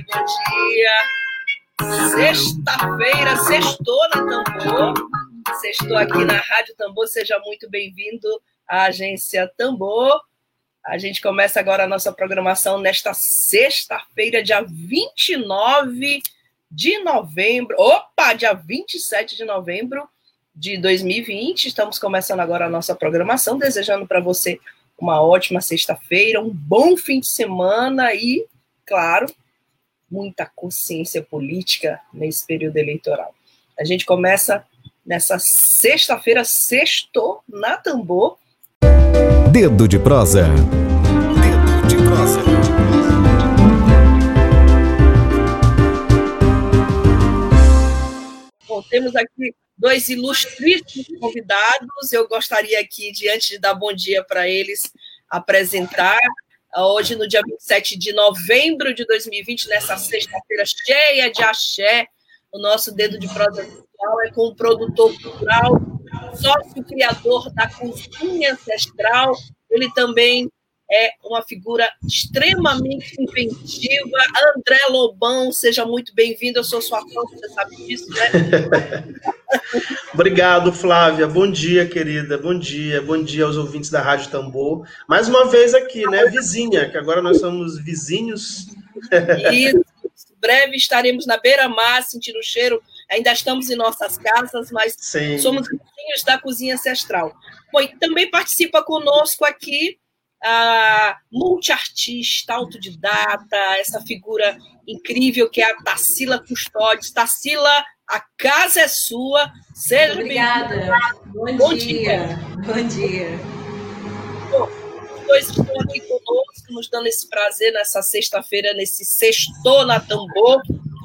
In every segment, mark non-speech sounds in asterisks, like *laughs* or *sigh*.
Bom dia. Sexta-feira, sextou na Tambor. Sextou aqui na Rádio Tambor, seja muito bem-vindo à agência Tambor. A gente começa agora a nossa programação nesta sexta-feira, dia 29 de novembro. Opa, dia 27 de novembro de 2020. Estamos começando agora a nossa programação, desejando para você uma ótima sexta-feira, um bom fim de semana e claro, muita consciência política nesse período eleitoral. A gente começa nessa sexta-feira, sexto, na Tambor. Dedo de prosa. Dedo de prosa. Bom, temos aqui dois ilustríssimos convidados. Eu gostaria aqui, diante de dar bom dia para eles, apresentar hoje no dia 27 de novembro de 2020, nessa sexta-feira cheia de axé. O nosso dedo de prosa é com o produtor cultural, sócio criador da Cozinha Ancestral. Ele também é uma figura extremamente inventiva. André Lobão, seja muito bem-vindo. Eu sou sua fã, você sabe disso, né? *laughs* Obrigado, Flávia. Bom dia, querida. Bom dia. Bom dia aos ouvintes da Rádio Tambor. Mais uma vez aqui, né? Vizinha, que agora nós somos vizinhos. *laughs* Isso. Breve estaremos na beira-mar, sentindo o cheiro. Ainda estamos em nossas casas, mas Sim. somos vizinhos da cozinha ancestral. Bom, também participa conosco aqui a multiartista, autodidata, essa figura incrível que é a Tarsila Custódio. Tarsila, a casa é sua. Seja Obrigada. Bom, Bom dia. dia. Bom dia. Bom, dois estão aqui conosco, nos dando esse prazer nessa sexta-feira, nesse sexto na Tambor,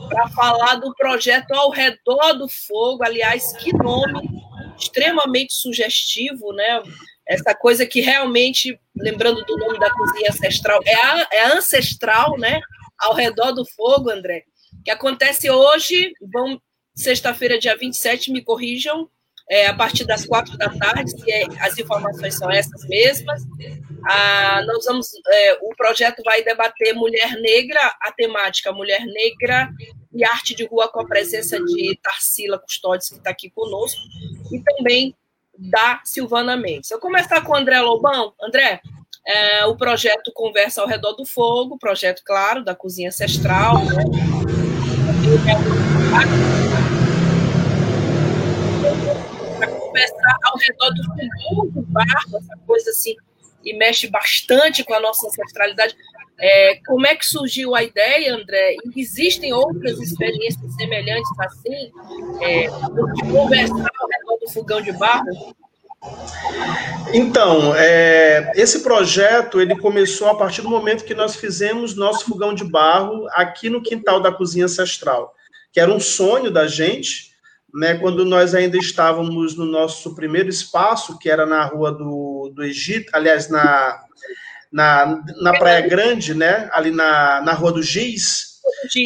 para falar do projeto Ao Redor do Fogo. Aliás, que nome extremamente sugestivo, né? Essa coisa que realmente, lembrando do nome da cozinha ancestral, é, a, é ancestral, né? Ao redor do fogo, André, que acontece hoje, vão sexta-feira, dia 27, me corrijam, é, a partir das quatro da tarde, é, as informações são essas mesmas. Ah, nós vamos, é, o projeto vai debater mulher negra, a temática mulher negra e arte de rua com a presença de Tarsila Custódio, que está aqui conosco, e também da Silvana Mendes. Eu começar com o André Lobão. André, é, o projeto Conversa ao Redor do Fogo, projeto, claro, da Cozinha Ancestral. Né? Conversar ao redor do fogo, do barco, essa coisa assim, e mexe bastante com a nossa ancestralidade. É, como é que surgiu a ideia, André? Existem outras experiências semelhantes assim, é, conversar ao do fogão de barro? Então, é, esse projeto ele começou a partir do momento que nós fizemos nosso fogão de barro aqui no quintal da cozinha ancestral, que era um sonho da gente, né, quando nós ainda estávamos no nosso primeiro espaço, que era na rua do, do Egito, aliás, na, na, na Praia Grande, né, ali na, na rua do Giz,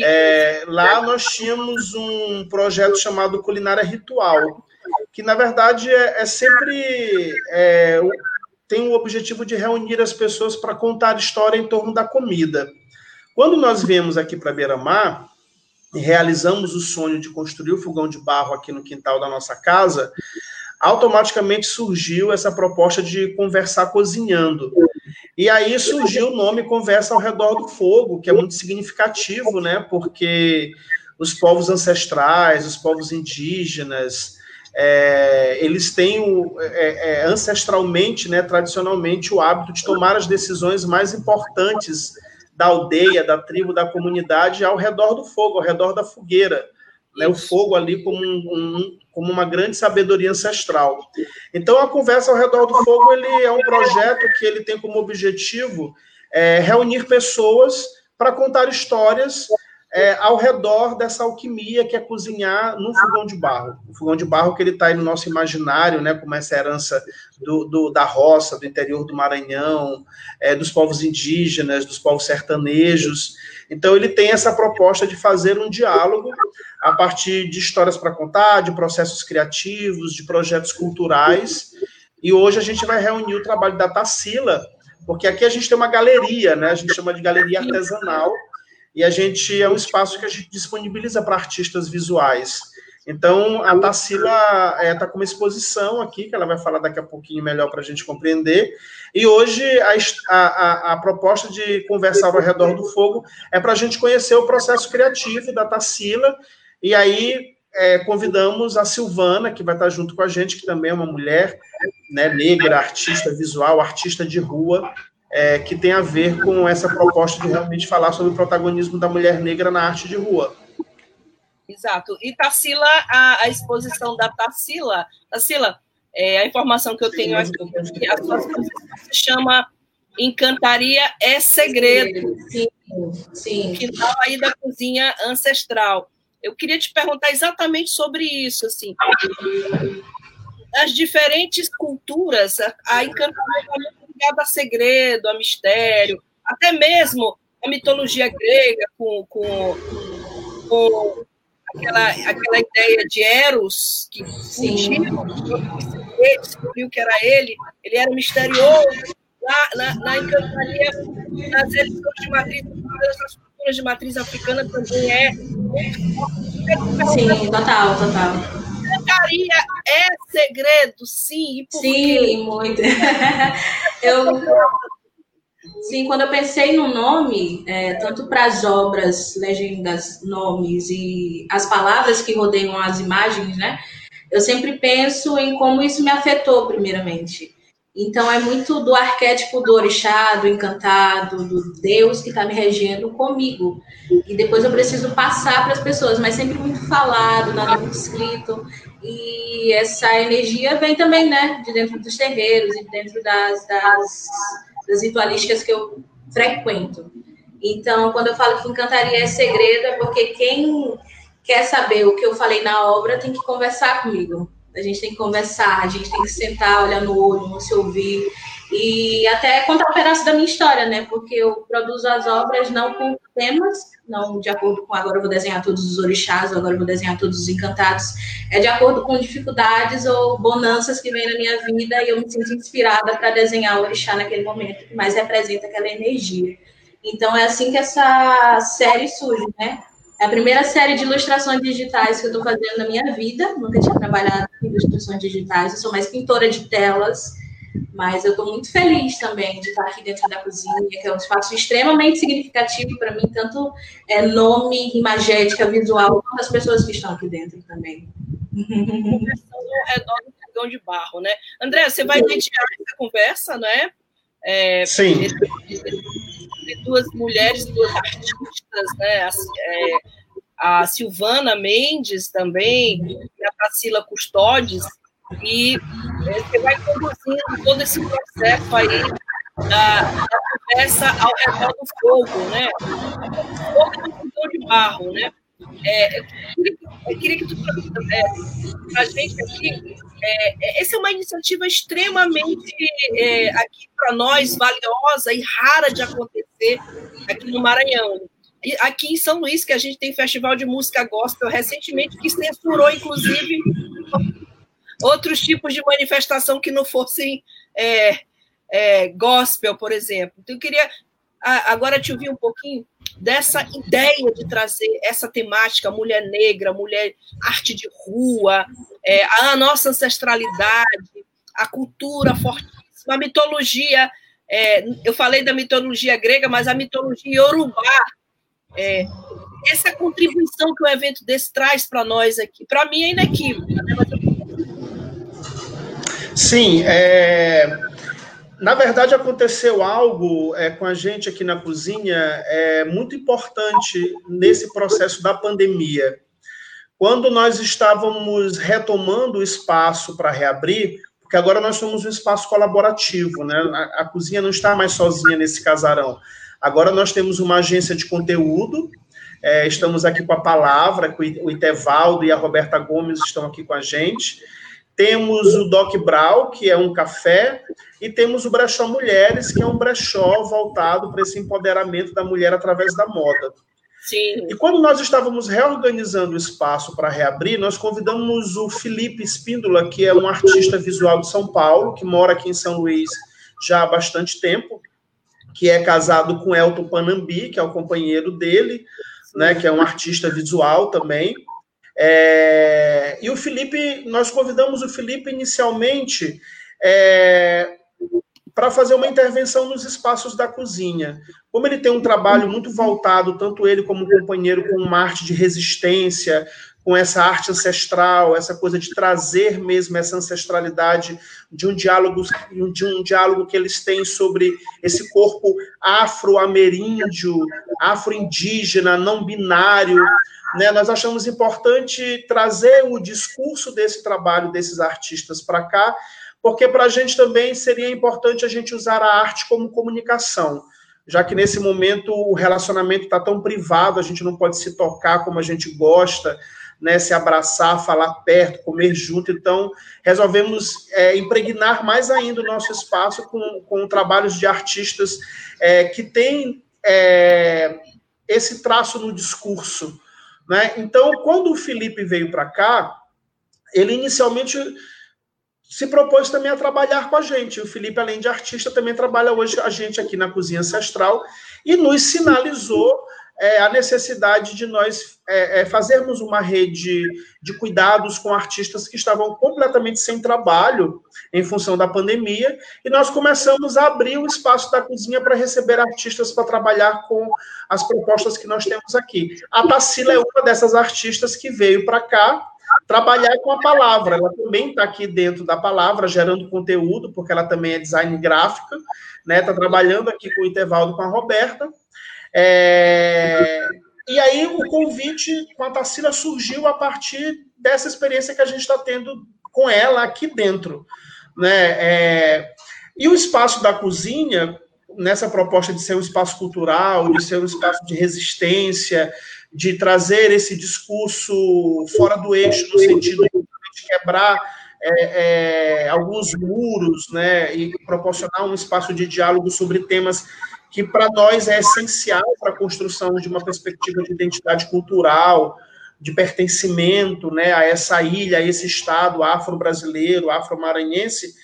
é, lá nós tínhamos um projeto chamado Culinária Ritual, que na verdade é, é sempre é, tem o objetivo de reunir as pessoas para contar história em torno da comida. Quando nós viemos aqui para Beira-Mar, realizamos o sonho de construir o fogão de barro aqui no quintal da nossa casa, automaticamente surgiu essa proposta de conversar cozinhando. E aí surgiu o nome Conversa ao Redor do Fogo, que é muito significativo, né? Porque os povos ancestrais, os povos indígenas, é, eles têm o, é, é, ancestralmente, né, tradicionalmente, o hábito de tomar as decisões mais importantes da aldeia, da tribo, da comunidade ao redor do fogo, ao redor da fogueira. né, o fogo ali como, um, um, como uma grande sabedoria ancestral. Então, a conversa ao redor do fogo ele é um projeto que ele tem como objetivo é, reunir pessoas para contar histórias é, ao redor dessa alquimia que é cozinhar num fogão de barro. O fogão de barro que ele está aí no nosso imaginário, né, como essa herança do, do, da roça, do interior do Maranhão, é, dos povos indígenas, dos povos sertanejos. Então, ele tem essa proposta de fazer um diálogo a partir de histórias para contar, de processos criativos, de projetos culturais. E hoje a gente vai reunir o trabalho da Tarsila, porque aqui a gente tem uma galeria, né? A gente chama de galeria artesanal, e a gente é um espaço que a gente disponibiliza para artistas visuais. Então, a Tarsila está é, tá com uma exposição aqui, que ela vai falar daqui a pouquinho melhor para a gente compreender. E hoje a, a, a, proposta de conversar ao redor do fogo é para a gente conhecer o processo criativo da Tarsila. E aí é, convidamos a Silvana, que vai estar junto com a gente, que também é uma mulher né, negra, artista visual, artista de rua, é, que tem a ver com essa proposta de realmente falar sobre o protagonismo da mulher negra na arte de rua. Exato. E Tarsila, a, a exposição da Tarsila, Tarsila, é, a informação que eu tenho aqui, que a sua exposição se chama Encantaria é Segredo. Sim, sim. Final aí da cozinha ancestral. Eu queria te perguntar exatamente sobre isso, assim. As diferentes culturas, a, encantaria muito ligada a segredo, a mistério, até mesmo a mitologia grega com, com, com aquela, aquela ideia de Eros, que fugiu, descobriu que era ele, ele era misterioso, lá na, na encantaria, nas religiões de matriz, nas culturas de matriz africana também é. Sim, total, total. Encantaria é segredo, sim. sim, muito. *laughs* eu, Sim, quando eu pensei no nome, é, tanto para as obras, legendas, nomes e as palavras que rodeiam as imagens, né? Eu sempre penso em como isso me afetou, primeiramente. Então, é muito do arquétipo do orixá, do encantado, do Deus que está me regendo comigo. E depois eu preciso passar para as pessoas, mas sempre muito falado, nada muito escrito. E essa energia vem também, né, de dentro dos terreiros e dentro das, das das ritualísticas que eu frequento. Então, quando eu falo que encantaria é segredo, é porque quem quer saber o que eu falei na obra tem que conversar comigo. A gente tem que conversar, a gente tem que sentar, olhar no olho, se ouvir e até contar um pedaço da minha história, né? Porque eu produzo as obras não com temas, não de acordo com agora eu vou desenhar todos os orixás, agora eu vou desenhar todos os encantados, é de acordo com dificuldades ou bonanças que vem na minha vida e eu me sinto inspirada para desenhar o orixá naquele momento que mais representa aquela energia. Então é assim que essa série surge, né? É a primeira série de ilustrações digitais que eu estou fazendo na minha vida. Nunca tinha trabalhado com ilustrações digitais. Eu sou mais pintora de telas. Mas eu estou muito feliz também de estar aqui dentro da cozinha, que é um espaço extremamente significativo para mim, tanto é, nome, imagética, visual, quanto as pessoas que estão aqui dentro também. Conversando ao redor do fogão de barro, né? André, você vai mediar essa conversa, né? É, Sim. Entre duas mulheres, duas artistas, né? A, é, a Silvana Mendes também, e a Priscila Custodes, e é, você vai conduzindo todo esse processo aí da, da conversa ao redor do fogo, né? Fogo do fogão de barro, né? É, eu, queria, eu queria que tu é, para a gente aqui, é, é, essa é uma iniciativa extremamente é, aqui para nós valiosa e rara de acontecer aqui no Maranhão. E aqui em São Luís, que a gente tem festival de música gospel recentemente, que censurou, inclusive, outros tipos de manifestação que não fossem é, é, gospel, por exemplo. Então, eu queria agora te ouvir um pouquinho dessa ideia de trazer essa temática, mulher negra, mulher arte de rua, é, a nossa ancestralidade, a cultura fortíssima, a mitologia. É, eu falei da mitologia grega, mas a mitologia iorubá. É, essa contribuição que o evento desse traz para nós aqui, para mim é inequívoca, né? mas eu Sim, é, na verdade aconteceu algo é, com a gente aqui na cozinha é, muito importante nesse processo da pandemia. quando nós estávamos retomando o espaço para reabrir, porque agora nós somos um espaço colaborativo, né? A, a, cozinha não está mais sozinha nesse casarão. Agora nós temos uma agência de conteúdo, é, estamos aqui com a palavra, com o Itevaldo e a Roberta Gomes estão aqui com a gente. Temos o Doc Brau, que é um café, e temos o Brechó Mulheres, que é um brechó voltado para esse empoderamento da mulher através da moda. Sim. E quando nós estávamos reorganizando o espaço para reabrir, nós convidamos o Felipe Espíndola, que é um artista visual de São Paulo, que mora aqui em São Luís já há bastante tempo, que é casado com Elton Panambi, que é o companheiro dele, né, que é um artista visual também. É... O Felipe, nós convidamos o Felipe inicialmente é para fazer uma intervenção nos espaços da cozinha. Como ele tem um trabalho muito voltado, tanto ele como o companheiro, com uma arte de resistência, com essa arte ancestral, essa coisa de trazer mesmo essa ancestralidade de um diálogo, de um diálogo que eles têm sobre esse corpo afro-ameríndio, afro-indígena, não binário. Né? Nós achamos importante trazer o discurso desse trabalho desses artistas para cá, porque para a gente também seria importante a gente usar a arte como comunicação, já que nesse momento o relacionamento está tão privado, a gente não pode se tocar como a gente gosta, né, se abraçar, falar perto, comer junto. Então, resolvemos é, impregnar mais ainda o nosso espaço com, com trabalhos de artistas é, que têm é, esse traço no discurso. Né? Então, quando o Felipe veio para cá, ele inicialmente se propôs também a trabalhar com a gente. O Felipe, além de artista, também trabalha hoje a gente aqui na Cozinha Ancestral e nos sinalizou é, a necessidade de nós é, é, fazermos uma rede de cuidados com artistas que estavam completamente sem trabalho em função da pandemia, e nós começamos a abrir o espaço da cozinha para receber artistas para trabalhar com as propostas que nós temos aqui. A Tassila é uma dessas artistas que veio para cá trabalhar com a palavra. Ela também está aqui dentro da palavra, gerando conteúdo, porque ela também é design gráfica, né? Está trabalhando aqui com o Intervaldo com a Roberta. É... E aí o convite com a Tarsila surgiu a partir dessa experiência que a gente está tendo com ela aqui dentro. Né? É... E o espaço da cozinha, nessa proposta de ser um espaço cultural, de ser um espaço de resistência, de trazer esse discurso fora do eixo, no sentido de quebrar é, é, alguns muros, né, e proporcionar um espaço de diálogo sobre temas que para nós é essencial para a construção de uma perspectiva de identidade cultural, de pertencimento, né, a essa ilha, a esse estado afro-brasileiro, afro-maranhense,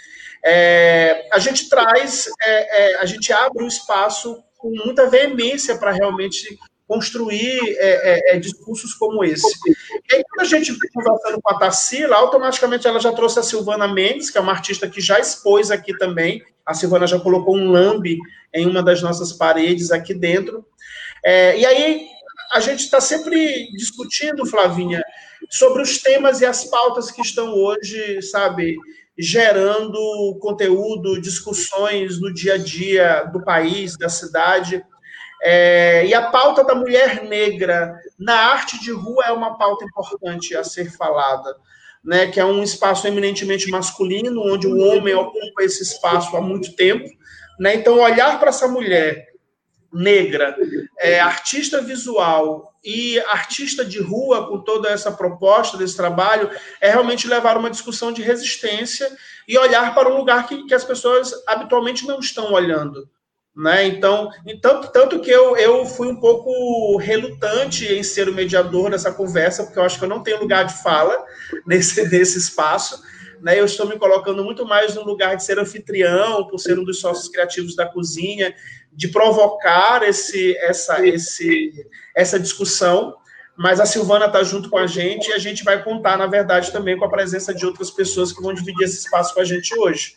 é, a gente traz, é, é, a gente abre o espaço com muita veemência para realmente construir é, é, é, discursos como esse. E aí, quando a gente conversando com a Tarsila, automaticamente ela já trouxe a Silvana Mendes, que é uma artista que já expôs aqui também. A Silvana já colocou um lambe em uma das nossas paredes aqui dentro. É, e aí a gente está sempre discutindo, Flavinha, sobre os temas e as pautas que estão hoje, sabe, gerando conteúdo, discussões no dia a dia do país, da cidade. É, e a pauta da mulher negra na arte de rua é uma pauta importante a ser falada, né? Que é um espaço eminentemente masculino, onde o homem ocupa esse espaço há muito tempo, né? Então, olhar para essa mulher negra, é, artista visual e artista de rua, com toda essa proposta desse trabalho, é realmente levar uma discussão de resistência e olhar para um lugar que, que as pessoas habitualmente não estão olhando. Né? Então, tanto, tanto que eu, eu fui um pouco relutante em ser o mediador dessa conversa, porque eu acho que eu não tenho lugar de fala *laughs* nesse, nesse espaço. Né? Eu estou me colocando muito mais no lugar de ser anfitrião, por ser um dos sócios criativos da cozinha, de provocar esse, essa, esse, essa discussão. Mas a Silvana está junto com a gente e a gente vai contar, na verdade, também com a presença de outras pessoas que vão dividir esse espaço com a gente hoje.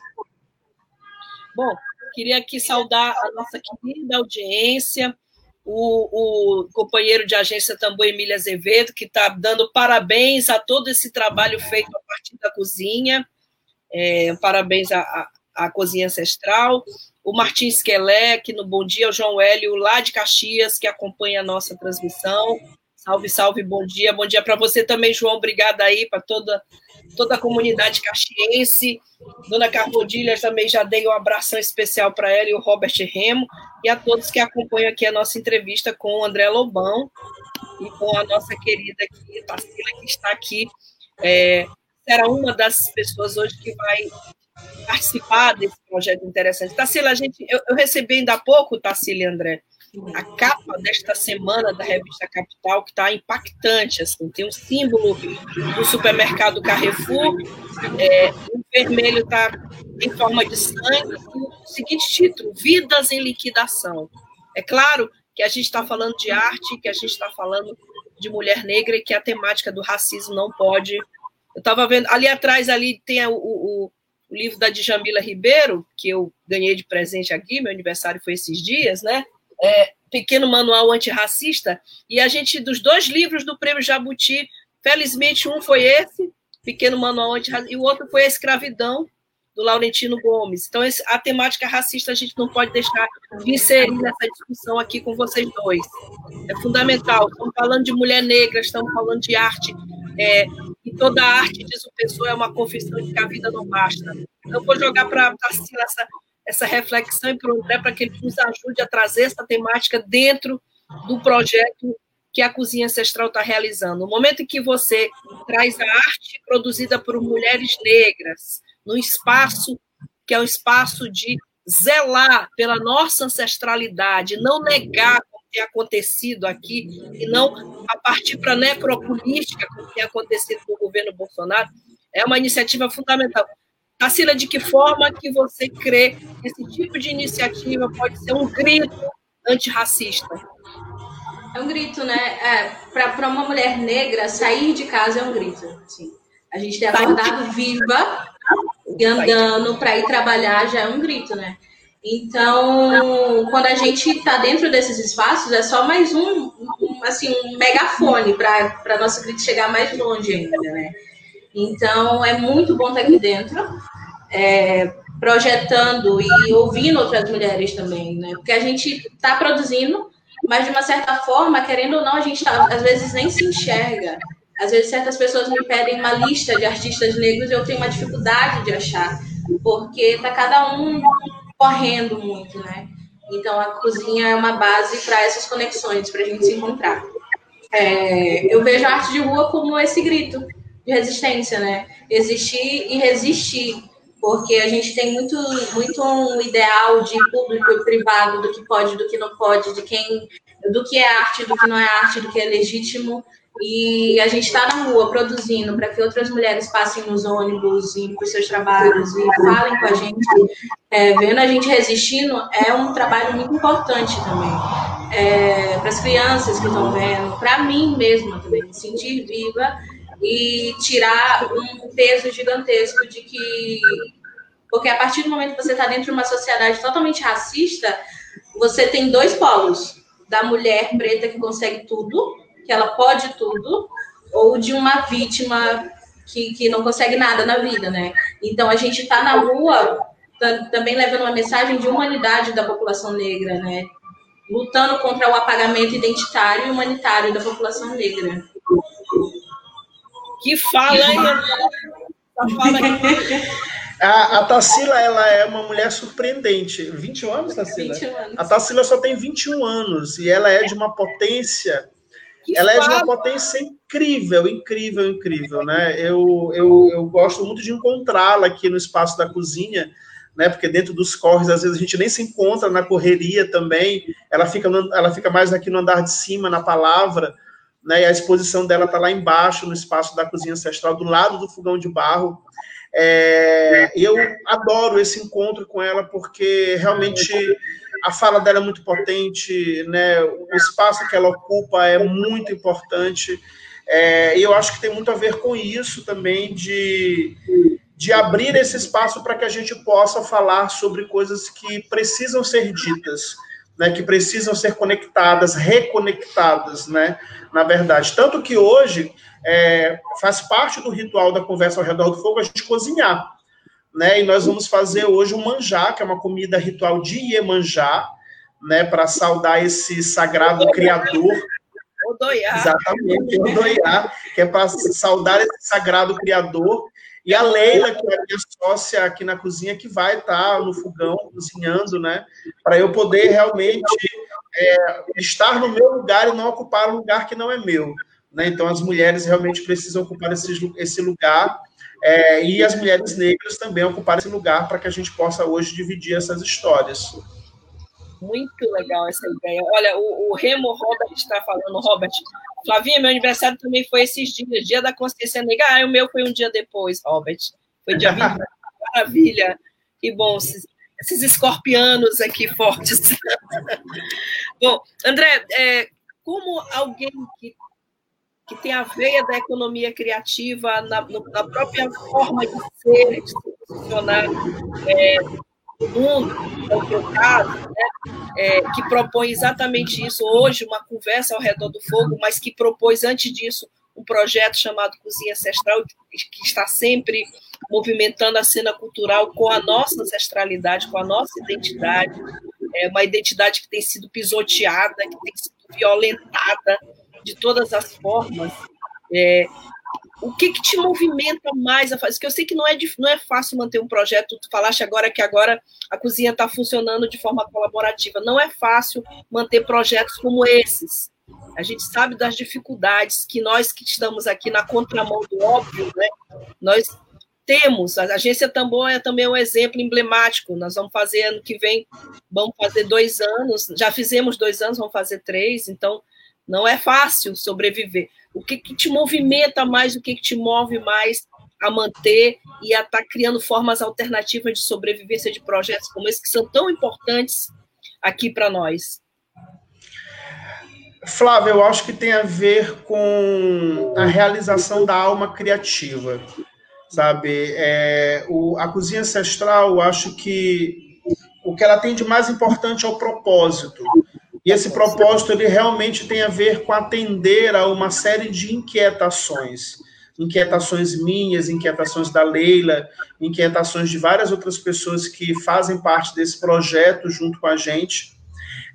Bom, Queria aqui saudar a nossa querida audiência, o, o companheiro de agência Tambor Emília Azevedo, que está dando parabéns a todo esse trabalho feito a partir da cozinha. É, parabéns à, à, Cozinha Ancestral. O Martins Quelé, que no Bom Dia, o João Hélio, lá de Caxias, que acompanha a nossa transmissão. Salve, salve, bom dia. Bom dia para você também, João. Obrigada aí para toda, toda a comunidade caxiense. Dona Carlodilha também já dei um abração especial para ela e o Robert Remo. E a todos que acompanham aqui a nossa entrevista com o André Lobão e com a nossa querida aqui, que está aqui. É, será uma das pessoas hoje que vai participar desse projeto interessante. Tarsila, a gente, eu, eu recebi ainda há pouco, Tarsila e André, a capa desta semana da revista Capital, que está impactante. Assim, tem um símbolo do supermercado Carrefour, é, o vermelho está em forma de sangue, o seguinte título: Vidas em Liquidação. É claro que a gente está falando de arte, que a gente está falando de mulher negra e que a temática do racismo não pode. Eu estava vendo, ali atrás ali tem o, o, o livro da Djamila Ribeiro, que eu ganhei de presente aqui, meu aniversário foi esses dias, né? É, Pequeno Manual Antirracista, e a gente, dos dois livros do Prêmio Jabuti, felizmente um foi esse, Pequeno Manual Antirracista, e o outro foi A Escravidão, do Laurentino Gomes. Então, esse, a temática racista a gente não pode deixar de inserir nessa discussão aqui com vocês dois. É fundamental. Estamos falando de mulher negra, estamos falando de arte. É, e toda arte, diz o Pessoa, é uma confissão de que a vida não basta. Então, vou jogar para a Tarsila essa essa reflexão para André, para que ele nos ajude a trazer essa temática dentro do projeto que a Cozinha Ancestral está realizando. No momento em que você traz a arte produzida por mulheres negras, num espaço que é um espaço de zelar pela nossa ancestralidade, não negar o que tem acontecido aqui, e não a partir para a necropolítica, como tem acontecido com o governo Bolsonaro, é uma iniciativa fundamental. Tarsila, de que forma que você crê que esse tipo de iniciativa pode ser um grito antirracista? É um grito, né? É, Para uma mulher negra, sair de casa é um grito. Assim. A gente ter acordado viva e andando para ir trabalhar já é um grito, né? Então, quando a gente está dentro desses espaços, é só mais um, um assim, um megafone para nosso grito chegar mais longe ainda, né? Então, é muito bom estar aqui dentro, é, projetando e ouvindo outras mulheres também, né? Porque a gente está produzindo, mas de uma certa forma, querendo ou não, a gente tá, às vezes nem se enxerga. Às vezes certas pessoas me pedem uma lista de artistas negros e eu tenho uma dificuldade de achar, porque tá cada um correndo muito, né? Então a cozinha é uma base para essas conexões, para a gente se encontrar. É, eu vejo a arte de rua como esse grito, de resistência, né? Existir e resistir, porque a gente tem muito, muito um ideal de público e privado, do que pode, do que não pode, de quem, do que é arte, do que não é arte, do que é legítimo. E a gente está na rua produzindo para que outras mulheres passem nos ônibus e para os seus trabalhos e falem com a gente, é, vendo a gente resistindo, é um trabalho muito importante também. É, para as crianças que estão vendo, para mim mesma também, me sentir viva e tirar um peso gigantesco de que. Porque a partir do momento que você está dentro de uma sociedade totalmente racista, você tem dois polos: da mulher preta que consegue tudo, que ela pode tudo, ou de uma vítima que, que não consegue nada na vida, né? Então a gente está na rua também levando uma mensagem de humanidade da população negra, né? Lutando contra o apagamento identitário e humanitário da população negra. Que fala, hein? fala *laughs* A, a Tassila, ela é uma mulher surpreendente. 21 anos, Tassila? 21 anos. A Tassila só tem 21 anos e ela é de uma potência. Que ela fala. é de uma potência incrível, incrível, incrível, né? Eu, eu, eu gosto muito de encontrá-la aqui no espaço da cozinha, né? Porque dentro dos corres, às vezes, a gente nem se encontra na correria também. Ela fica, no, ela fica mais aqui no andar de cima, na palavra né? E a exposição dela está lá embaixo, no espaço da cozinha ancestral, do lado do fogão de barro. É, eu adoro esse encontro com ela porque realmente a fala dela é muito potente, né? O espaço que ela ocupa é muito importante. É, e eu acho que tem muito a ver com isso também de, de abrir esse espaço para que a gente possa falar sobre coisas que precisam ser ditas, né? Que precisam ser conectadas, reconectadas, né? na verdade. Tanto que hoje é, faz parte do ritual da conversa ao redor do fogo a gente cozinhar. Né? E nós vamos fazer hoje um manjá, que é uma comida ritual de Iemanjá, né, para saudar esse sagrado criador. Odoiá. Exatamente, Odoiá, que é para saudar esse sagrado criador. E a Leila, que é a minha sócia aqui na cozinha, que vai estar tá no fogão cozinhando, né? Para eu poder realmente é, estar no meu lugar e não ocupar um lugar que não é meu. Né? Então, as mulheres realmente precisam ocupar esse, esse lugar é, e as mulheres negras também ocupar esse lugar para que a gente possa hoje dividir essas histórias. Muito legal essa ideia. Olha, o, o Remo Robert está falando, Robert. Flavinha, meu aniversário também foi esses dias, dia da consciência negra. Ah, o meu foi um dia depois, Robert. Foi dia 20. Maravilha. Que bom, esses, esses escorpianos aqui fortes. *laughs* bom, André, é, como alguém que que tem a veia da economia criativa na, na própria forma de ser, de se posicionar é, mundo, é o teu caso, né? é, que propõe exatamente isso. Hoje, uma conversa ao redor do fogo, mas que propôs antes disso um projeto chamado Cozinha Ancestral, que está sempre movimentando a cena cultural com a nossa ancestralidade, com a nossa identidade, é uma identidade que tem sido pisoteada, que tem sido violentada, de todas as formas, é, o que, que te movimenta mais a fazer? Porque eu sei que não é, não é fácil manter um projeto. Tu falaste agora que agora a cozinha está funcionando de forma colaborativa. Não é fácil manter projetos como esses. A gente sabe das dificuldades que nós que estamos aqui na contramão do óbvio, né? Nós temos. A agência Tambor é também um exemplo emblemático. Nós vamos fazer ano que vem, vamos fazer dois anos. Já fizemos dois anos, vamos fazer três. Então não é fácil sobreviver. O que, que te movimenta mais, o que, que te move mais a manter e a estar tá criando formas alternativas de sobrevivência de projetos como esse, que são tão importantes aqui para nós? Flávio, eu acho que tem a ver com a realização da alma criativa, sabe? É, o, a cozinha ancestral, eu acho que o que ela tem de mais importante é o propósito. E esse propósito ele realmente tem a ver com atender a uma série de inquietações, inquietações minhas, inquietações da Leila, inquietações de várias outras pessoas que fazem parte desse projeto junto com a gente.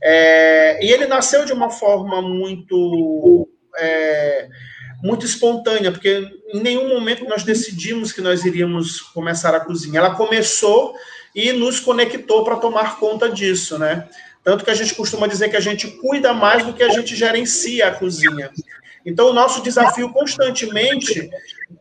É, e ele nasceu de uma forma muito é, muito espontânea, porque em nenhum momento nós decidimos que nós iríamos começar a cozinha. Ela começou e nos conectou para tomar conta disso, né? Tanto que a gente costuma dizer que a gente cuida mais do que a gente gerencia a cozinha. Então, o nosso desafio constantemente,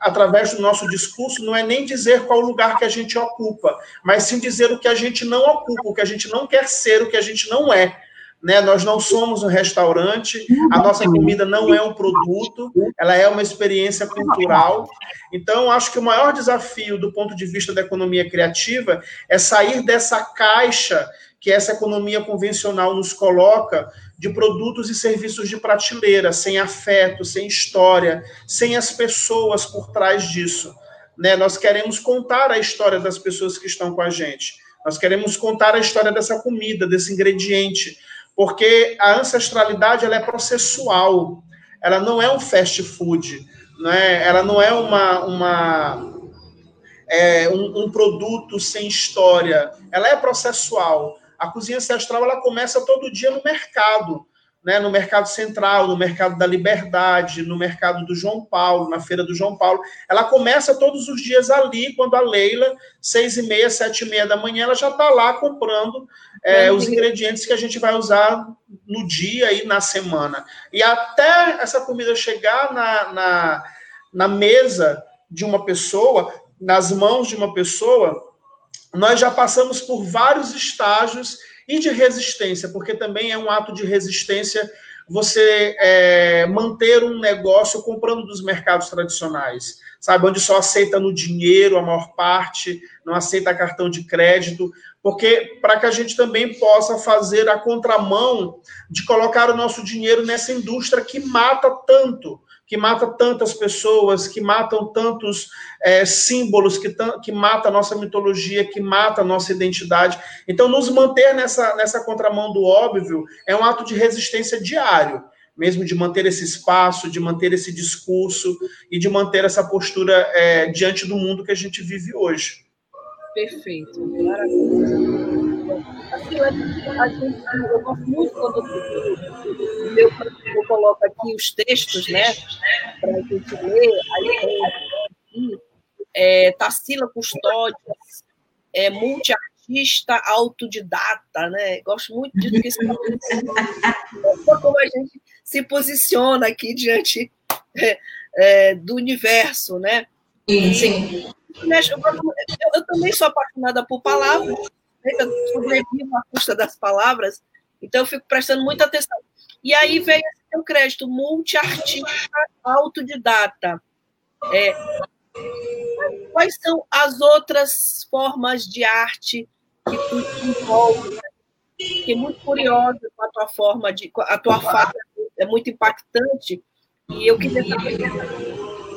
através do nosso discurso, não é nem dizer qual lugar que a gente ocupa, mas sim dizer o que a gente não ocupa, o que a gente não quer ser, o que a gente não é. Né? Nós não somos um restaurante, a nossa comida não é um produto, ela é uma experiência cultural. Então, acho que o maior desafio do ponto de vista da economia criativa é sair dessa caixa que essa economia convencional nos coloca de produtos e serviços de prateleira, sem afeto, sem história, sem as pessoas por trás disso. Né? Nós queremos contar a história das pessoas que estão com a gente. Nós queremos contar a história dessa comida, desse ingrediente, porque a ancestralidade ela é processual. Ela não é um fast food, né? Ela não é uma, uma é, um, um produto sem história. Ela é processual. A cozinha ancestral ela começa todo dia no mercado, né? no mercado central, no mercado da Liberdade, no mercado do João Paulo, na feira do João Paulo. Ela começa todos os dias ali, quando a Leila, seis e meia, sete e meia da manhã, ela já está lá comprando é, os ingredientes que a gente vai usar no dia e na semana. E até essa comida chegar na, na, na mesa de uma pessoa, nas mãos de uma pessoa, nós já passamos por vários estágios e de resistência, porque também é um ato de resistência você é, manter um negócio comprando dos mercados tradicionais, sabe? Onde só aceita no dinheiro a maior parte, não aceita cartão de crédito, porque para que a gente também possa fazer a contramão de colocar o nosso dinheiro nessa indústria que mata tanto, que mata tantas pessoas, que matam tantos é, símbolos, que, que mata a nossa mitologia, que mata a nossa identidade. Então, nos manter nessa, nessa contramão do óbvio é um ato de resistência diário, mesmo de manter esse espaço, de manter esse discurso e de manter essa postura é, diante do mundo que a gente vive hoje. Perfeito, maravilhoso. Assim, a gente, eu gosto muito quando eu, eu coloco aqui os textos, né, para a gente ler, aí é, Tarsila Custódias, é, multiartista autodidata, né? Gosto muito disso, porque *laughs* como a gente se posiciona aqui diante é, é, do universo, né? Sim, sim. Eu, eu, eu, também sou apaixonada por palavras? Eu sobrevivo à custa das palavras, então eu fico prestando muita atenção. E aí vem o crédito multiartista autodidata. É, quais são as outras formas de arte que tu envolve? Fiquei muito curiosa com a tua forma de. A tua fala é muito impactante. E eu queria saber,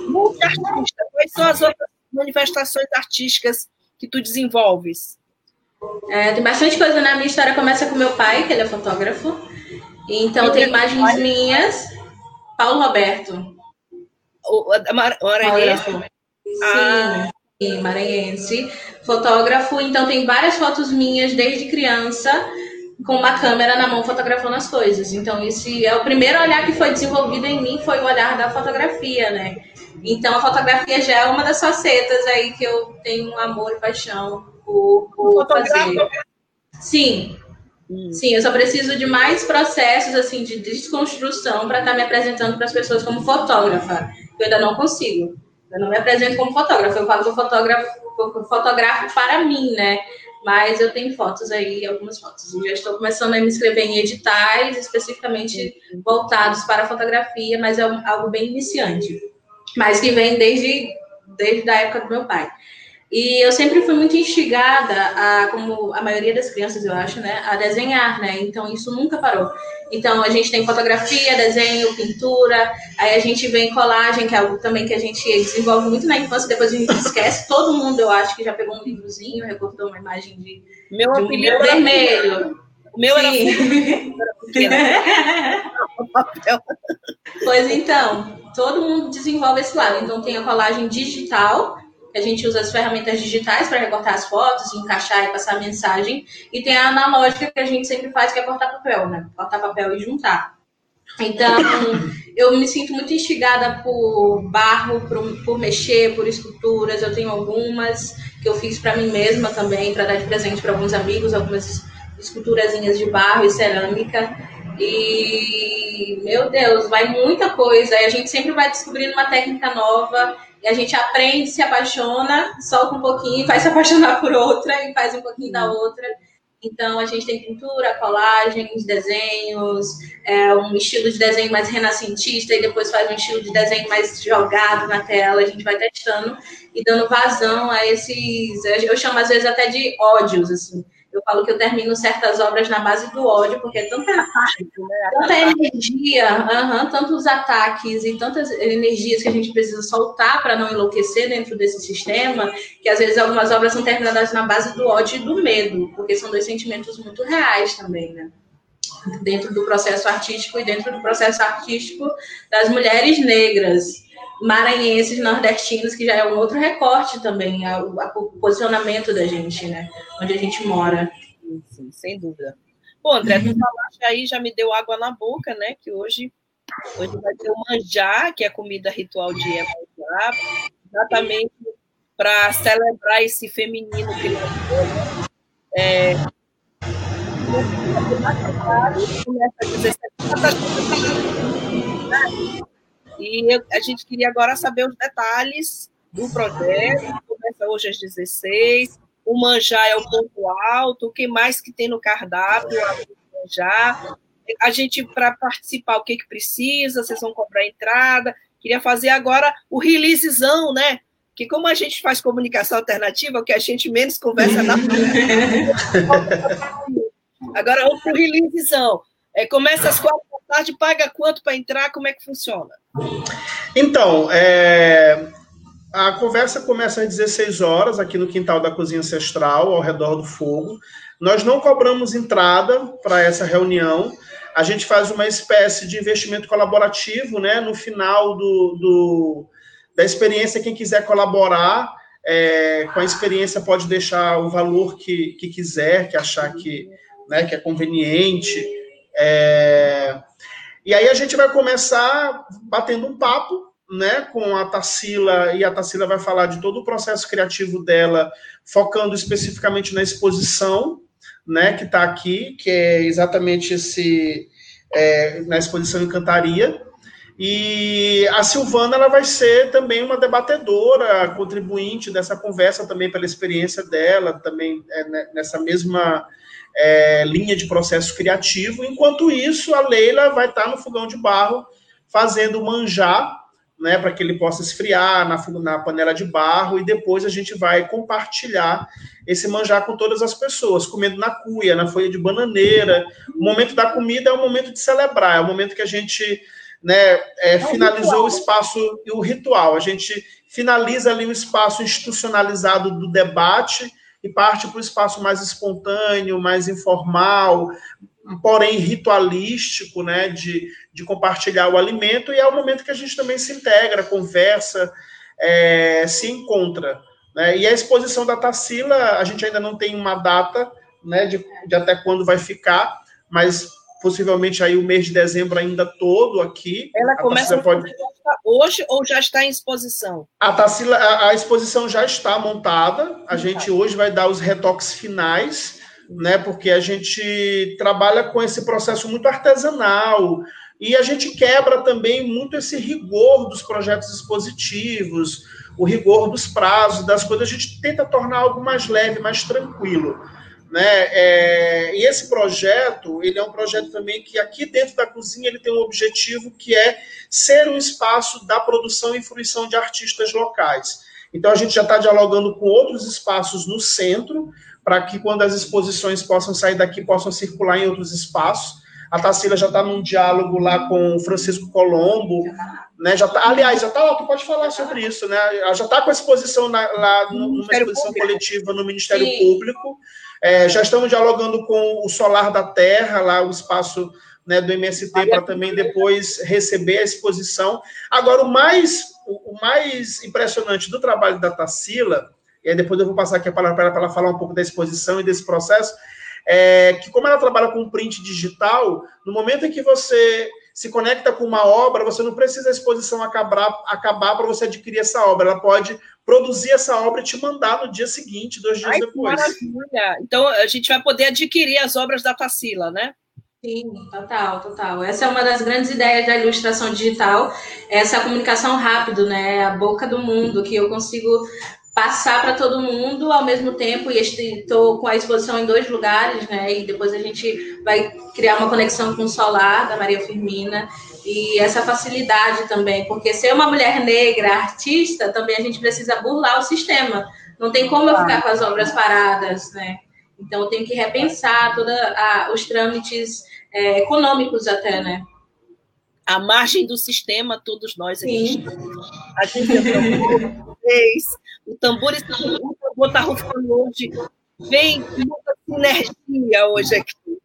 multiartista, quais são as outras manifestações artísticas que tu desenvolves? É, tem bastante coisa na minha história. Começa com meu pai, que ele é fotógrafo. Então, tem imagens minhas. Paulo Roberto. O, Maranhense? Ah. Sim, maranhense. Fotógrafo. Então, tem várias fotos minhas desde criança com uma câmera na mão fotografando as coisas. Então, esse é o primeiro olhar que foi desenvolvido em mim, foi o olhar da fotografia, né? Então, a fotografia já é uma das facetas aí que eu tenho um amor e paixão por, por fazer. Sim. Hum. Sim, eu só preciso de mais processos assim de desconstrução para estar tá me apresentando para as pessoas como fotógrafa. Eu ainda não consigo. Eu não me apresento como fotógrafa. Eu falo que eu fotografo, fotografo para mim, né? Mas eu tenho fotos aí, algumas fotos. Eu já estou começando a me inscrever em editais especificamente voltados para a fotografia, mas é algo bem iniciante mas que vem desde, desde a época do meu pai. E eu sempre fui muito instigada, a, como a maioria das crianças, eu acho, né, a desenhar, né? Então isso nunca parou. Então a gente tem fotografia, desenho, pintura, aí a gente vem colagem, que é algo também que a gente desenvolve muito na infância, depois a gente esquece. Todo mundo, eu acho, que já pegou um livrozinho, recortou uma imagem de, meu de um apelido vermelho. O meu Sim. era, *laughs* Pois então, todo mundo desenvolve esse lado. Então tem a colagem digital, que a gente usa as ferramentas digitais para recortar as fotos, encaixar e passar a mensagem. E tem a analógica que a gente sempre faz, que é cortar papel, né? Cortar papel e juntar. Então, *laughs* eu me sinto muito instigada por barro, por, por mexer, por esculturas. Eu tenho algumas que eu fiz para mim mesma também, para dar de presente para alguns amigos, algumas esculturazinhas de barro e cerâmica. E, meu Deus, vai muita coisa. E a gente sempre vai descobrindo uma técnica nova. E a gente aprende, se apaixona, solta um pouquinho, vai se apaixonar por outra e faz um pouquinho da outra. Então, a gente tem pintura, colagens, desenhos, é, um estilo de desenho mais renascentista e depois faz um estilo de desenho mais jogado na tela. A gente vai testando e dando vazão a esses, eu chamo às vezes até de ódios, assim. Eu falo que eu termino certas obras na base do ódio, porque é tanta, tanta energia, tantos ataques e tantas energias que a gente precisa soltar para não enlouquecer dentro desse sistema, que às vezes algumas obras são terminadas na base do ódio e do medo, porque são dois sentimentos muito reais também, né? Dentro do processo artístico e dentro do processo artístico das mulheres negras maranhenses, nordestinos, que já é um outro recorte também, a, a, o posicionamento da gente, né? Onde a gente mora. Sim, sem dúvida. Bom, André, tu falaste aí, já me deu água na boca, né? Que hoje, hoje vai ter o manjá, que é a comida ritual de Iemanjá, exatamente para celebrar esse feminino que nós. É, começa a 17 e eu, a gente queria agora saber os detalhes do projeto. Começa hoje às 16. O manjá é o ponto alto. O que mais que tem no cardápio? O manjá. A gente, para participar, o que, que precisa? Vocês vão cobrar entrada? Queria fazer agora o releasezão, né? Que como a gente faz comunicação alternativa, o que a gente menos conversa na *laughs* Agora vamos para o releasezão. É, começa às quatro tarde, paga quanto para entrar? Como é que funciona? Então, é, a conversa começa às 16 horas aqui no quintal da Cozinha Ancestral, ao redor do fogo. Nós não cobramos entrada para essa reunião. A gente faz uma espécie de investimento colaborativo, né? No final do, do da experiência, quem quiser colaborar é, com a experiência pode deixar o valor que, que quiser, que achar que, né, que é conveniente. É, e aí a gente vai começar batendo um papo né, com a Tarsila, e a Tarsila vai falar de todo o processo criativo dela, focando especificamente na exposição, né, que está aqui, que é exatamente esse, é, na exposição Encantaria. E a Silvana ela vai ser também uma debatedora, contribuinte dessa conversa também pela experiência dela, também é, né, nessa mesma é, linha de processo criativo. Enquanto isso, a Leila vai estar no fogão de barro fazendo manjar né, para que ele possa esfriar na, na panela de barro e depois a gente vai compartilhar esse manjar com todas as pessoas, comendo na cuia, na folha de bananeira. O momento da comida é o momento de celebrar, é o momento que a gente né, é, é finalizou o espaço e o ritual. A gente finaliza ali o espaço institucionalizado do debate e parte para o espaço mais espontâneo, mais informal, porém ritualístico, né, de, de compartilhar o alimento, e é o momento que a gente também se integra, conversa, é, se encontra. Né? E a exposição da Tarsila, a gente ainda não tem uma data né, de, de até quando vai ficar, mas possivelmente aí o mês de dezembro ainda todo aqui. Ela começa pode... hoje ou já está em exposição? A, Tarsila, a, a exposição já está montada, a gente hoje vai dar os retoques finais, né? Porque a gente trabalha com esse processo muito artesanal e a gente quebra também muito esse rigor dos projetos expositivos, o rigor dos prazos, das coisas. A gente tenta tornar algo mais leve, mais tranquilo. Né? É, e esse projeto, ele é um projeto também que aqui dentro da cozinha ele tem um objetivo que é ser um espaço da produção e fruição de artistas locais. Então a gente já está dialogando com outros espaços no centro, para que quando as exposições possam sair daqui, possam circular em outros espaços. A Tarsila já está num diálogo lá com o Francisco Colombo, né? Já tá, aliás, já está, tu pode falar sobre isso, né? Já está com a exposição na, lá numa exposição Público. coletiva no Ministério Sim. Público. É, já estamos dialogando com o Solar da Terra, lá o espaço né, do MST, para também depois receber a exposição. Agora, o mais, o mais impressionante do trabalho da Tarsila e aí depois eu vou passar aqui a palavra para ela, para ela falar um pouco da exposição e desse processo, é que como ela trabalha com print digital, no momento em que você se conecta com uma obra, você não precisa a exposição acabar, acabar para você adquirir essa obra. Ela pode produzir essa obra e te mandar no dia seguinte, dois dias Ai, depois. Maravilha! Então a gente vai poder adquirir as obras da Tarsila, né? Sim, total, total. Essa é uma das grandes ideias da ilustração digital, essa comunicação rápida, né? A boca do mundo, que eu consigo passar para todo mundo ao mesmo tempo e estou com a exposição em dois lugares, né? E depois a gente vai criar uma conexão com o Solar da Maria Firmina e essa facilidade também, porque ser uma mulher negra artista também a gente precisa burlar o sistema. Não tem como eu ficar com as obras paradas, né? Então eu tenho que repensar todos os trâmites é, econômicos até, né? À margem do sistema, todos nós aqui. Sim. A gente fez o tambor, o tambor está rufando hoje. Vem muita sinergia hoje aqui.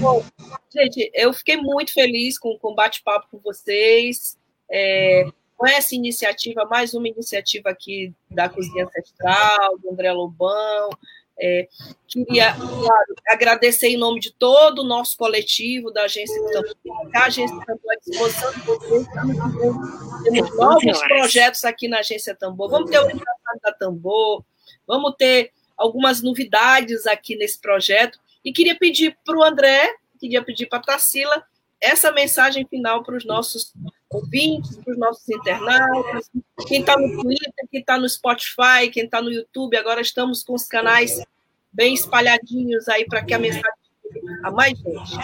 Bom, gente, eu fiquei muito feliz com, com o bate-papo com vocês. É, com essa iniciativa, mais uma iniciativa aqui da Cozinha Ancestral, do André Lobão, é, queria claro, agradecer em nome de todo o nosso coletivo da Agência Tambor, a Agência Tambor à disposição de vocês. Temos novos projetos aqui na Agência Tambor. Vamos ter o aniversário da Tambor, vamos ter algumas novidades aqui nesse projeto. E queria pedir para o André, queria pedir para a Tarsila, essa mensagem final para os nossos ouvintes, para os nossos internautas, quem está no Twitter, quem está no Spotify, quem está no YouTube. Agora estamos com os canais bem espalhadinhos aí para que a mensagem a mais gente.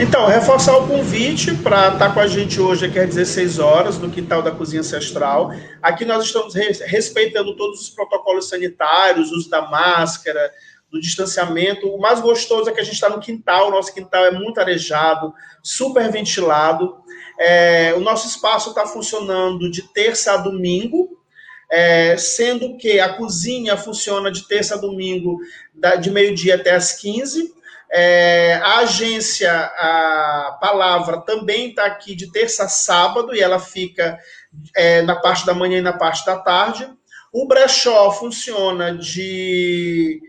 Então, reforçar o convite para estar tá com a gente hoje aqui às 16 horas, no quintal da Cozinha Ancestral. Aqui nós estamos respeitando todos os protocolos sanitários, uso da máscara, do distanciamento. O mais gostoso é que a gente está no quintal, o nosso quintal é muito arejado, super ventilado. É, o nosso espaço está funcionando de terça a domingo, é, sendo que a cozinha funciona de terça a domingo, de meio-dia até as 15. É, a agência, a palavra, também está aqui de terça a sábado, e ela fica é, na parte da manhã e na parte da tarde. O brechó funciona de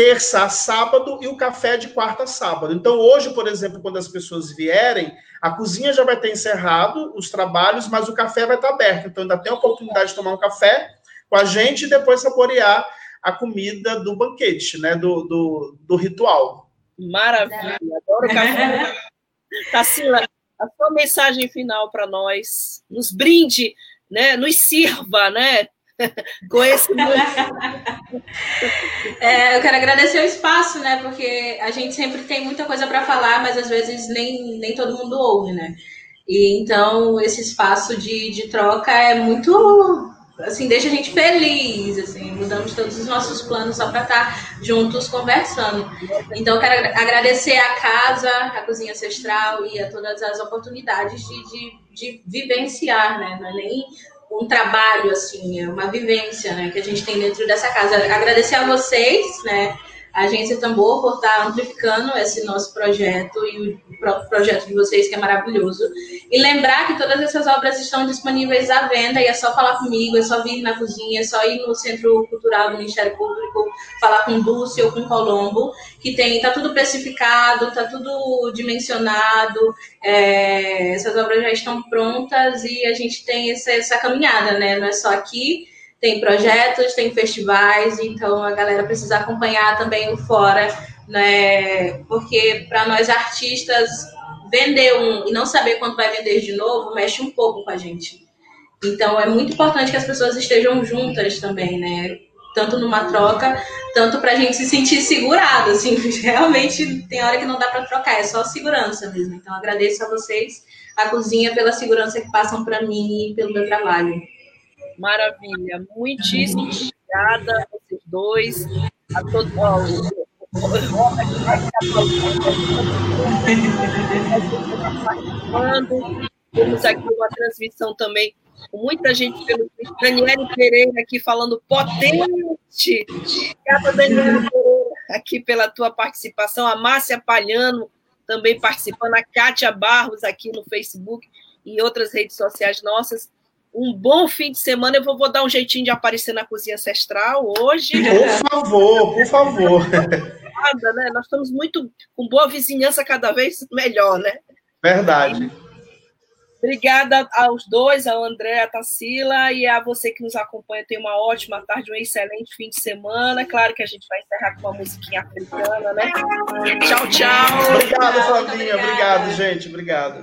terça a sábado e o café de quarta a sábado. Então, hoje, por exemplo, quando as pessoas vierem, a cozinha já vai ter encerrado os trabalhos, mas o café vai estar aberto. Então, ainda tem a oportunidade de tomar um café com a gente e depois saborear a comida do banquete, né? Do, do, do ritual. Maravilha, adoro café. *laughs* Tassila, a sua mensagem final para nós, nos brinde, né? Nos sirva, né? *laughs* com esse *laughs* é, eu quero agradecer o espaço, né? Porque a gente sempre tem muita coisa para falar, mas às vezes nem, nem todo mundo ouve, né? E então esse espaço de, de troca é muito assim, deixa a gente feliz, assim, mudamos todos os nossos planos só para estar juntos conversando. Então, quero agradecer a casa, a cozinha ancestral e a todas as oportunidades de, de, de vivenciar, né? Não é nem um trabalho, assim, é uma vivência, né, que a gente tem dentro dessa casa. Agradecer a vocês, né, a Agência Tambor por estar amplificando esse nosso projeto e o próprio projeto de vocês, que é maravilhoso. E lembrar que todas essas obras estão disponíveis à venda e é só falar comigo, é só vir na cozinha, é só ir no Centro Cultural do Ministério Público, falar com Dulce ou com Colombo, que tem, tá tudo precificado, tá tudo dimensionado, é, essas obras já estão prontas e a gente tem essa, essa caminhada, né? Não é só aqui, tem projetos, tem festivais, então a galera precisa acompanhar também o Fora, né? Porque para nós artistas, vender um e não saber quanto vai vender de novo mexe um pouco com a gente. Então é muito importante que as pessoas estejam juntas também, né? Tanto numa troca, tanto para a gente se sentir segurado, assim, *laughs* realmente tem hora que não dá para trocar, é só segurança mesmo. Então agradeço a vocês, a cozinha, pela segurança que passam para mim e pelo meu trabalho. Maravilha. Muitíssimo obrigada a vocês dois, a todos. participando. Temos aqui uma transmissão também com muita gente pelo Daniele Pereira aqui falando potente. Obrigada, Daniele Pereira, aqui pela tua participação. A Márcia Palhano também participando, a Kátia Barros aqui no Facebook e outras redes sociais nossas um bom fim de semana. Eu vou, vou, dar um jeitinho de aparecer na cozinha ancestral hoje. Por favor, por favor. Nada, né? Nós estamos muito com boa vizinhança cada vez melhor, né? Verdade. Obrigada aos dois, ao André, a Tassila e a você que nos acompanha. Tenha uma ótima tarde, um excelente fim de semana. Claro que a gente vai encerrar com uma musiquinha africana, né? Tchau, tchau. Obrigado, Flavinha. Obrigado, gente. Obrigado.